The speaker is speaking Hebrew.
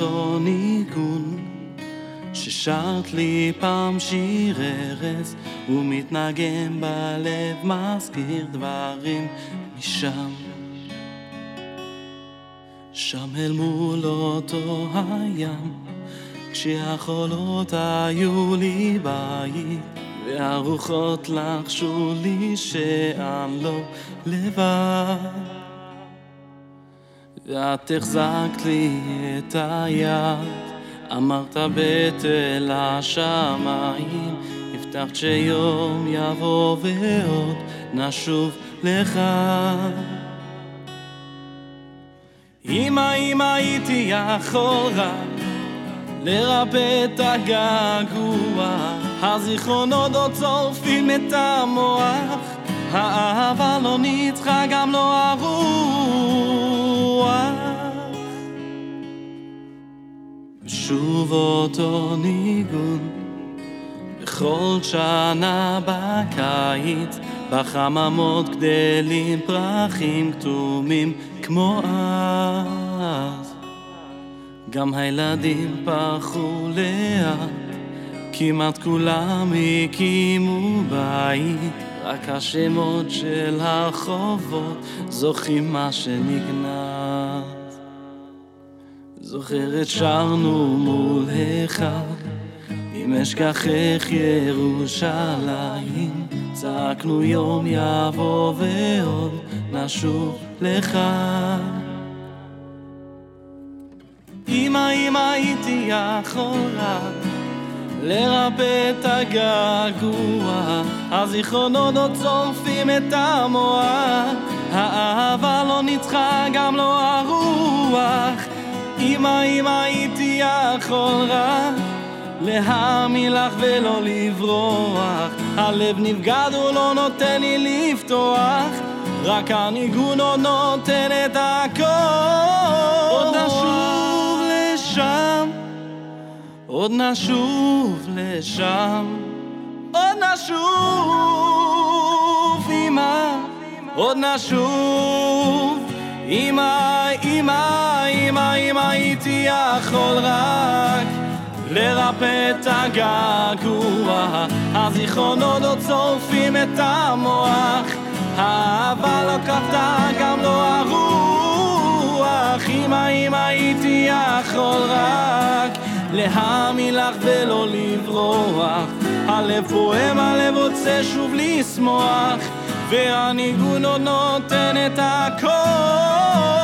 אותו ניגון ששרת לי פעם שיר ארץ ומתנגן בלב מזכיר דברים משם. שם אל מול אותו הים כשהחולות היו לי בית והרוחות לחשו לי שאני לא לבד ואת החזקת לי את היד. אמרת בתל השמיים הבטחת שיום יבוא ועוד נשוב לך. אמא, אם הייתי רק לרפא את הגעגוע. הזיכרונות עוד צורפים את המוח האהבה לא ניצחה גם לא הרוח שוב אותו ניגון. בכל שנה בקיץ בחממות גדלים פרחים כתומים כמו אז. גם הילדים פרחו לאט כמעט כולם הקימו בית. רק השמות של הרחובות זוכרים מה שנגנז זוכרת שרנו מול אחד אם אשכחך ירושלים. צעקנו יום יבוא ועוד נשוב לך. אמא, אמא, הייתי יכול רק לרפא את הגעגוע. הזיכרונות עוד צורפים את המוח האהבה לא ניצחה גם לא הרוח אמא, אמא, הייתי יכול רק להאמין לך ולא לברוח. הלב נבגד הוא לא נותן לי לפתוח. רק הניגון עוד נותן את הכל. עוד נשוב לשם. עוד נשוב לשם. עוד נשוב אמא. עוד נשוב אמא, אמא, אמא, אמא הייתי יכול רק. לרפא את הגעגוע הזיכרונות עוד צורפים את המוח. האהבה לא כבתה גם לא הרוח. אמא אם הייתי יכול רק. להאמין לך ולא לברוח. הלב פועם, הלב רוצה שוב לשמוח והניגון עוד נותן את הכל